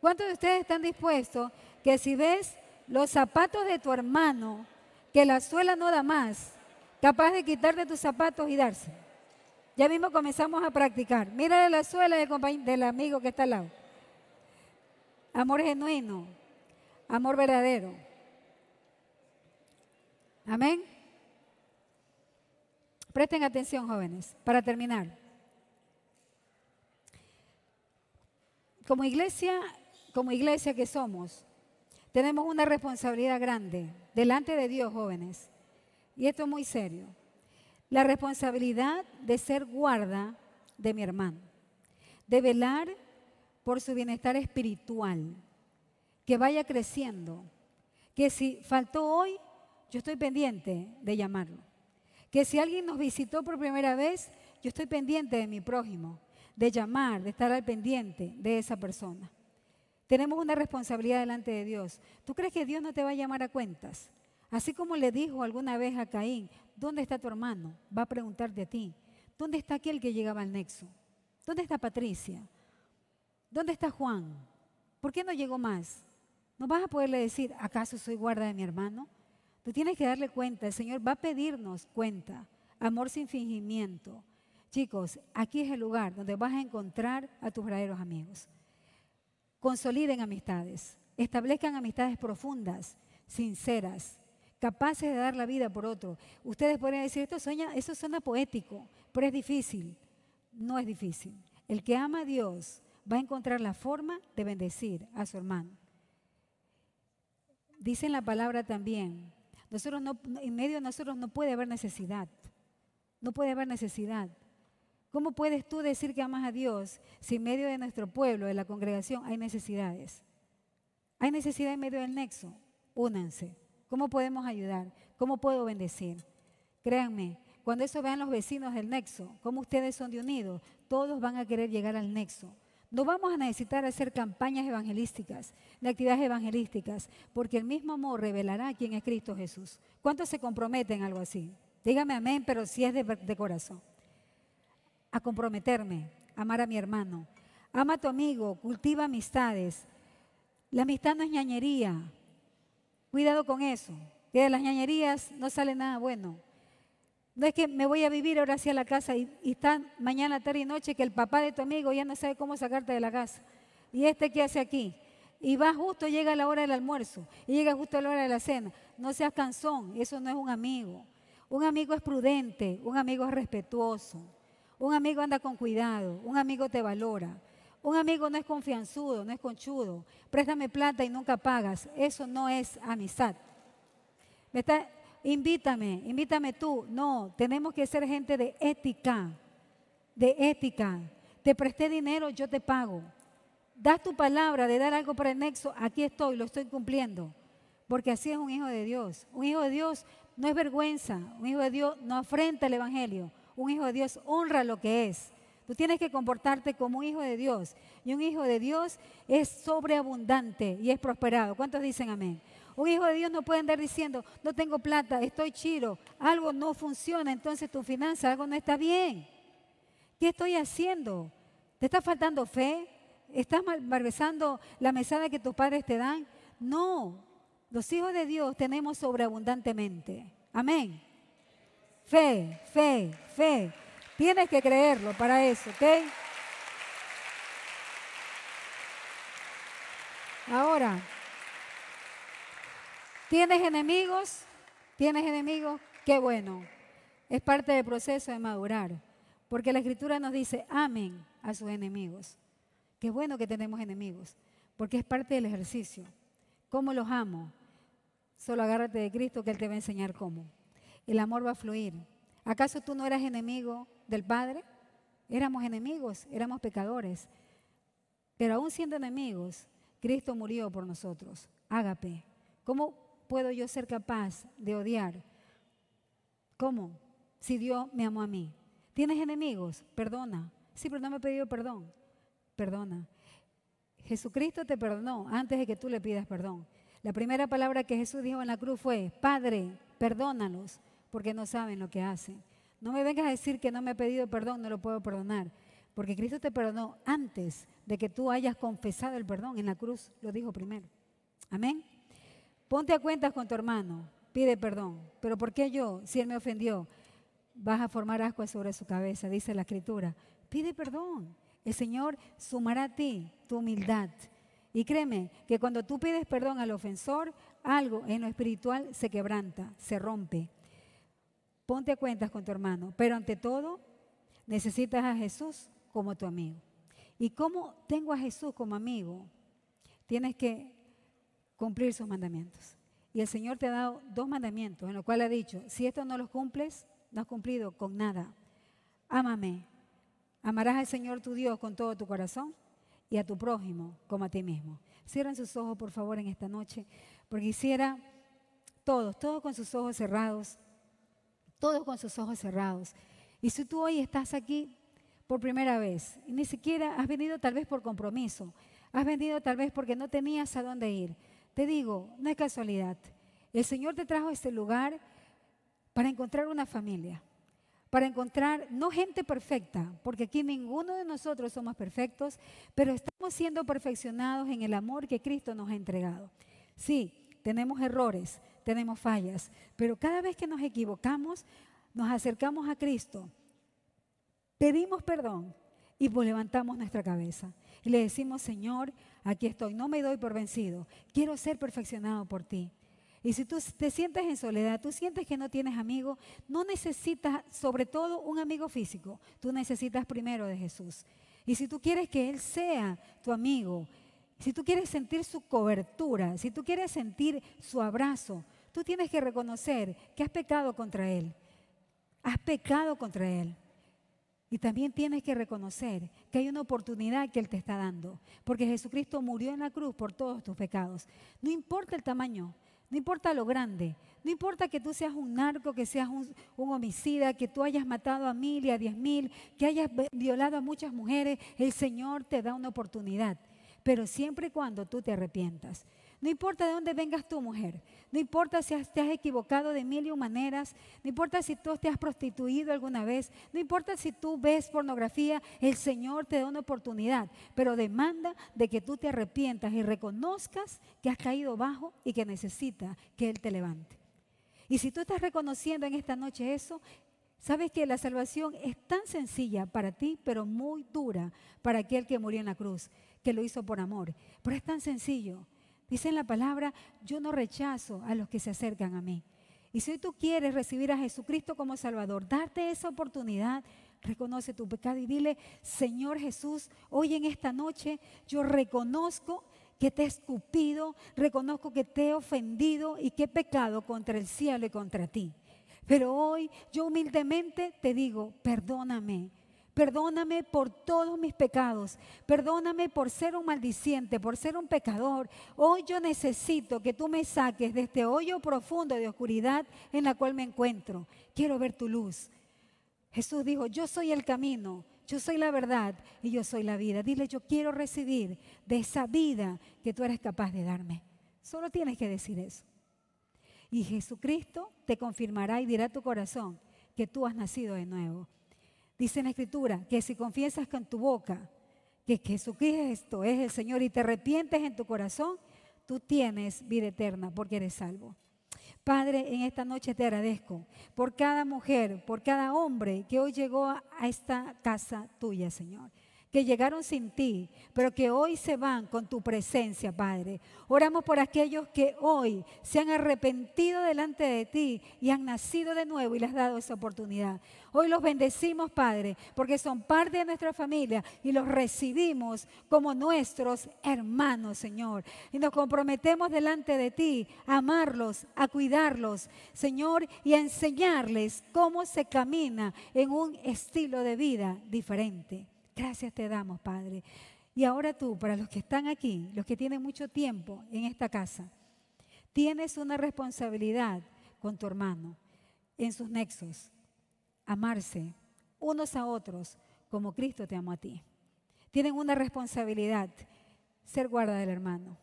A: ¿Cuántos de ustedes están dispuestos que si ves los zapatos de tu hermano, que la suela no da más, capaz de quitarte tus zapatos y darse? Ya mismo comenzamos a practicar. Mira la suela del, del amigo que está al lado. Amor genuino, amor verdadero. Amén. Presten atención, jóvenes, para terminar. Como iglesia, como iglesia que somos, tenemos una responsabilidad grande delante de Dios, jóvenes. Y esto es muy serio. La responsabilidad de ser guarda de mi hermano, de velar por su bienestar espiritual, que vaya creciendo, que si faltó hoy, yo estoy pendiente de llamarlo, que si alguien nos visitó por primera vez, yo estoy pendiente de mi prójimo, de llamar, de estar al pendiente de esa persona. Tenemos una responsabilidad delante de Dios. ¿Tú crees que Dios no te va a llamar a cuentas? Así como le dijo alguna vez a Caín, ¿dónde está tu hermano? Va a preguntarte a ti. ¿Dónde está aquel que llegaba al nexo? ¿Dónde está Patricia? ¿Dónde está Juan? ¿Por qué no llegó más? ¿No vas a poderle decir, ¿acaso soy guarda de mi hermano? Tú tienes que darle cuenta, el Señor va a pedirnos cuenta, amor sin fingimiento. Chicos, aquí es el lugar donde vas a encontrar a tus verdaderos amigos. Consoliden amistades, establezcan amistades profundas, sinceras, capaces de dar la vida por otro. Ustedes pueden decir, esto suena, eso suena poético, pero es difícil. No es difícil. El que ama a Dios va a encontrar la forma de bendecir a su hermano. Dice en la palabra también, no, en medio de nosotros no puede haber necesidad. No puede haber necesidad. ¿Cómo puedes tú decir que amas a Dios si en medio de nuestro pueblo, de la congregación, hay necesidades? Hay necesidad en medio del nexo. Únanse. ¿Cómo podemos ayudar? ¿Cómo puedo bendecir? Créanme, cuando eso vean los vecinos del nexo, cómo ustedes son de unidos, todos van a querer llegar al nexo. No vamos a necesitar hacer campañas evangelísticas, de actividades evangelísticas, porque el mismo amor revelará quién es Cristo Jesús. ¿Cuántos se comprometen en algo así? Dígame amén, pero si es de corazón. A comprometerme, amar a mi hermano. Ama a tu amigo, cultiva amistades. La amistad no es ñañería. Cuidado con eso, que de las ñañerías no sale nada bueno. No es que me voy a vivir ahora hacia la casa y, está mañana, tarde y noche que el papá de tu amigo ya no sabe cómo sacarte de la casa. ¿Y este qué hace aquí? Y va justo, llega la hora del almuerzo y llega justo a la hora de la cena. No seas cansón, eso no es un amigo. Un amigo es prudente, un amigo es respetuoso, un amigo anda con cuidado, un amigo te valora. Un amigo no es confianzudo, no es conchudo. Préstame plata y nunca pagas. Eso no es amistad. ¿Me está, invítame, invítame tú. No, tenemos que ser gente de ética, de ética. Te presté dinero, yo te pago. Das tu palabra de dar algo para el nexo, aquí estoy, lo estoy cumpliendo. Porque así es un hijo de Dios. Un hijo de Dios no es vergüenza, un hijo de Dios no afrenta el Evangelio. Un hijo de Dios honra lo que es. Tú tienes que comportarte como un hijo de Dios. Y un hijo de Dios es sobreabundante y es prosperado. ¿Cuántos dicen amén? Un hijo de Dios no puede andar diciendo, no tengo plata, estoy chiro, algo no funciona, entonces tu finanza, algo no está bien. ¿Qué estoy haciendo? ¿Te está faltando fe? ¿Estás malversando la mesada que tus padres te dan? No, los hijos de Dios tenemos sobreabundantemente. Amén. Fe, fe, fe. Tienes que creerlo para eso, ¿ok? Ahora, ¿Tienes enemigos? ¿Tienes enemigos? Qué bueno. Es parte del proceso de madurar. Porque la escritura nos dice, amen a sus enemigos. Qué bueno que tenemos enemigos. Porque es parte del ejercicio. ¿Cómo los amo? Solo agárrate de Cristo que Él te va a enseñar cómo. El amor va a fluir. ¿Acaso tú no eras enemigo del Padre? Éramos enemigos, éramos pecadores. Pero aún siendo enemigos, Cristo murió por nosotros. Ágape. ¿Cómo puedo yo ser capaz de odiar? ¿Cómo? Si Dios me amó a mí. ¿Tienes enemigos? Perdona. Sí, pero no me he pedido perdón. Perdona. Jesucristo te perdonó antes de que tú le pidas perdón. La primera palabra que Jesús dijo en la cruz fue, Padre, perdónalos, porque no saben lo que hacen. No me vengas a decir que no me he pedido perdón, no lo puedo perdonar. Porque Cristo te perdonó antes de que tú hayas confesado el perdón. En la cruz lo dijo primero. Amén. Ponte a cuentas con tu hermano, pide perdón. Pero ¿por qué yo, si él me ofendió, vas a formar ascuas sobre su cabeza? Dice la escritura. Pide perdón. El Señor sumará a ti tu humildad. Y créeme que cuando tú pides perdón al ofensor, algo en lo espiritual se quebranta, se rompe. Ponte a cuentas con tu hermano, pero ante todo necesitas a Jesús como tu amigo. ¿Y cómo tengo a Jesús como amigo? Tienes que cumplir sus mandamientos. Y el Señor te ha dado dos mandamientos en los cuales ha dicho, si esto no los cumples, no has cumplido con nada. Ámame. Amarás al Señor tu Dios con todo tu corazón y a tu prójimo como a ti mismo. Cierren sus ojos, por favor, en esta noche, porque quisiera todos, todos con sus ojos cerrados, todos con sus ojos cerrados. Y si tú hoy estás aquí por primera vez. Y ni siquiera has venido tal vez por compromiso. Has venido tal vez porque no tenías a dónde ir. Te digo, no es casualidad. El Señor te trajo a este lugar para encontrar una familia. Para encontrar no gente perfecta, porque aquí ninguno de nosotros somos perfectos, pero estamos siendo perfeccionados en el amor que Cristo nos ha entregado. Sí, tenemos errores, tenemos fallas, pero cada vez que nos equivocamos, nos acercamos a Cristo pedimos perdón y pues levantamos nuestra cabeza. Y le decimos, Señor, aquí estoy, no me doy por vencido, quiero ser perfeccionado por ti. Y si tú te sientes en soledad, tú sientes que no tienes amigo, no necesitas sobre todo un amigo físico, tú necesitas primero de Jesús. Y si tú quieres que Él sea tu amigo, si tú quieres sentir su cobertura, si tú quieres sentir su abrazo, tú tienes que reconocer que has pecado contra Él. Has pecado contra Él. Y también tienes que reconocer que hay una oportunidad que Él te está dando, porque Jesucristo murió en la cruz por todos tus pecados. No importa el tamaño, no importa lo grande, no importa que tú seas un narco, que seas un, homicida, que tú hayas matado a mil y a diez mil, que hayas violado a muchas mujeres, el Señor te da una oportunidad, pero siempre y cuando tú te arrepientas. No importa de dónde vengas tu mujer, no importa si te has equivocado de mil y maneras, no importa si tú te has prostituido alguna vez, no importa si tú ves pornografía, el Señor te da una oportunidad, pero demanda de que tú te arrepientas y reconozcas que has caído bajo y que necesita que Él te levante. Y si tú estás reconociendo en esta noche eso, sabes que la salvación es tan sencilla para ti, pero muy dura para aquel que murió en la cruz, que lo hizo por amor. Pero es tan sencillo. Dice en la palabra, yo no rechazo a los que se acercan a mí. Y si tú quieres recibir a Jesucristo como Salvador, darte esa oportunidad, reconoce tu pecado y dile, Señor Jesús, hoy en esta noche yo reconozco que te he escupido, reconozco que te he ofendido y que he pecado contra el cielo y contra ti. Pero hoy yo humildemente te digo, perdóname Perdóname por todos mis pecados. Perdóname por ser un maldiciente, por ser un pecador. Hoy yo necesito que tú me saques de este hoyo profundo de oscuridad en la cual me encuentro. Quiero ver tu luz. Jesús dijo, yo soy el camino, yo soy la verdad y yo soy la vida. Dile, yo quiero recibir de esa vida que tú eres capaz de darme. Solo tienes que decir eso. Y Jesucristo te confirmará y dirá a tu corazón que tú has nacido de nuevo. Dice en la Escritura que si confiesas con tu boca que Jesucristo es el Señor y te arrepientes en tu corazón, tú tienes vida eterna porque eres salvo. Padre, en esta noche te agradezco por cada mujer, por cada hombre que hoy llegó a esta casa tuya, Señor que llegaron sin ti, pero que hoy se van con tu presencia, Padre. Oramos por aquellos que hoy se han arrepentido delante de ti y han nacido de nuevo y les has dado esa oportunidad. Hoy los bendecimos, Padre, porque son parte de nuestra familia y los recibimos como nuestros hermanos, Señor. Y nos comprometemos delante de ti a amarlos, a cuidarlos, Señor, y a enseñarles cómo se camina en un estilo de vida diferente. Gracias te damos, Padre. Y ahora tú, para los que están aquí, los que tienen mucho tiempo en esta casa, Tienes una responsabilidad con tu hermano en sus nexos. Amarse unos a otros como Cristo te amó a ti. Tienen una responsabilidad, ser guarda del hermano,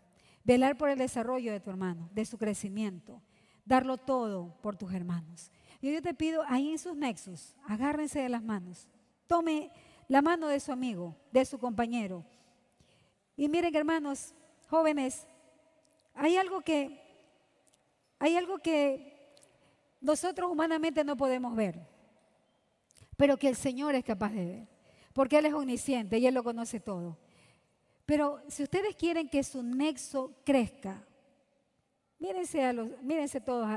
A: velar por el desarrollo de tu hermano, de su crecimiento, darlo todo por tus hermanos. Y yo te pido ahí en sus nexos, agárrense de las manos, tome la mano de su amigo, de su compañero. Y miren, hermanos, jóvenes, hay algo que hay algo que nosotros humanamente no podemos ver, pero que el Señor es capaz de ver, porque Él es omnisciente y Él lo conoce todo. Pero si ustedes quieren que su nexo crezca, mírense, a los, mírense todos,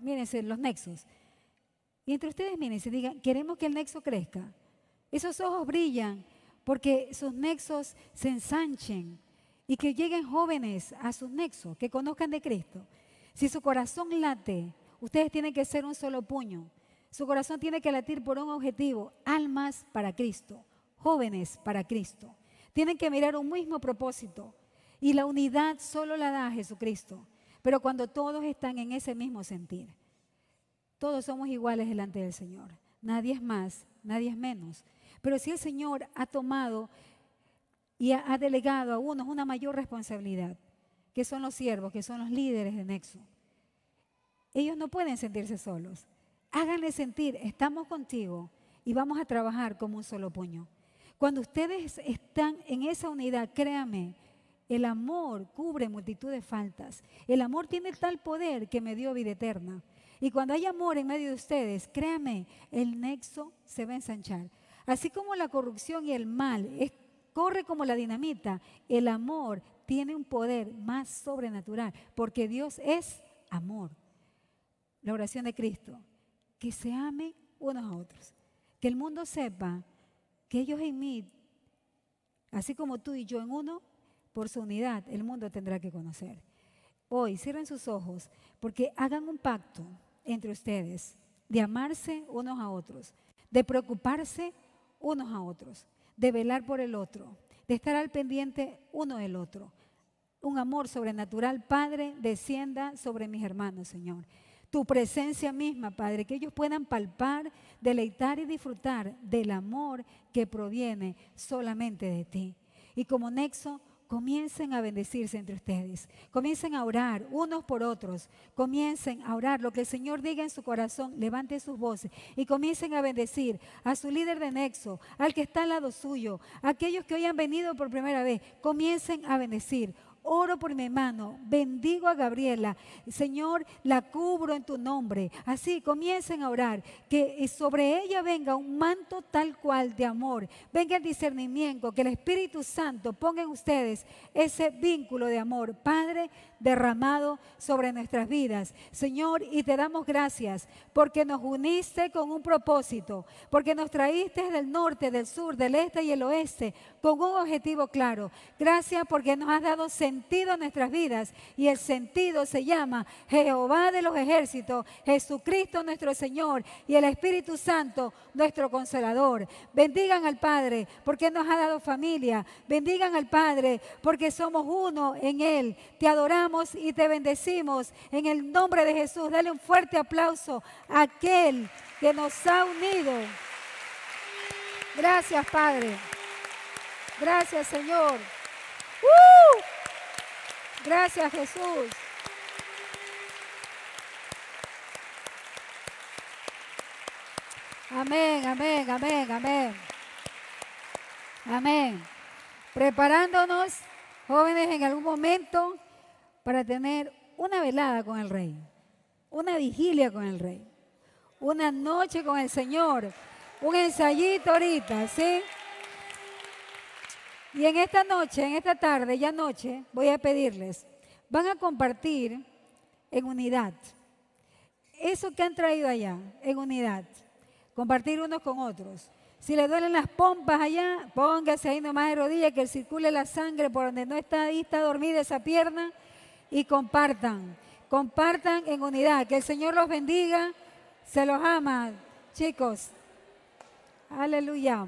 A: mírense los nexos. Y entre ustedes mírense, digan, queremos que el nexo crezca. Esos ojos brillan porque sus nexos se ensanchen y que lleguen jóvenes a sus nexos, que conozcan de Cristo. Si su corazón late, ustedes tienen que ser un solo puño. Su corazón tiene que latir por un objetivo, almas para Cristo, jóvenes para Cristo. Tienen que mirar un mismo propósito y la unidad solo la da Jesucristo. Pero cuando todos están en ese mismo sentir, todos somos iguales delante del Señor. Nadie es más, nadie es menos. Pero si el Señor ha tomado y ha, delegado a unos una mayor responsabilidad, que son los siervos, que son los líderes de Nexo, ellos no pueden sentirse solos. Háganle sentir, estamos contigo y vamos a trabajar como un solo puño. Cuando ustedes están en esa unidad, créame, el amor cubre multitud de faltas. El amor tiene tal poder que me dio vida eterna. Y cuando hay amor en medio de ustedes, créame, el nexo se va a ensanchar. Así como la corrupción y el mal corre como la dinamita, el amor tiene un poder más sobrenatural, porque Dios es amor. La oración de Cristo, que se amen unos a otros, que el mundo sepa que ellos en mí, así como tú y yo en uno, por su unidad, el mundo tendrá que conocer. Hoy cierren sus ojos porque hagan un pacto entre ustedes de amarse unos a otros, de preocuparse unos a otros, de velar por el otro, de estar al pendiente uno del otro. Un amor sobrenatural, Padre, descienda sobre mis hermanos, Señor. Tu presencia misma, Padre, que ellos puedan palpar, deleitar y disfrutar del amor que proviene solamente de ti. Y como nexo, comiencen a bendecirse entre ustedes, comiencen a orar unos por otros, comiencen a orar lo que el Señor diga en su corazón, levante sus voces y comiencen a bendecir a su líder de nexo, al que está al lado suyo, a aquellos que hoy han venido por primera vez, comiencen a bendecir. Oro por mi hermano, bendigo a Gabriela, Señor, la cubro en tu nombre. Así comiencen a orar, que sobre ella venga un manto tal cual de amor, venga el discernimiento, que el Espíritu Santo ponga en ustedes ese vínculo de amor, Padre, derramado sobre nuestras vidas. Señor, y te damos gracias porque nos uniste con un propósito, porque nos traíste del norte, del sur, del este y el oeste con un objetivo claro. Gracias porque nos has dado sentido nuestras vidas y el sentido se llama Jehová de los ejércitos, Jesucristo nuestro Señor y el Espíritu Santo nuestro consolador. Bendigan al Padre porque nos ha dado familia. Bendigan al Padre porque somos uno en Él. Te adoramos y te bendecimos en el nombre de Jesús. Dale un fuerte aplauso a aquel que nos ha unido. Gracias, Padre. Gracias, Señor. ¡Uh! Gracias, Jesús. Amén, amén, amén, amén. Amén. Preparándonos, jóvenes, en algún momento para tener una velada con el Rey, una vigilia con el Rey, una noche con el Señor, un ensayito ahorita, ¿sí? Y en esta noche, en esta tarde, ya noche, voy a pedirles, van a compartir en unidad. Eso que han traído allá, en unidad. Compartir unos con otros. Si le duelen las pompas allá, póngase ahí nomás de rodillas que circule la sangre por donde no está ahí, está dormida esa pierna y compartan. Compartan en unidad. Que el Señor los bendiga. Se los ama, chicos. Aleluya.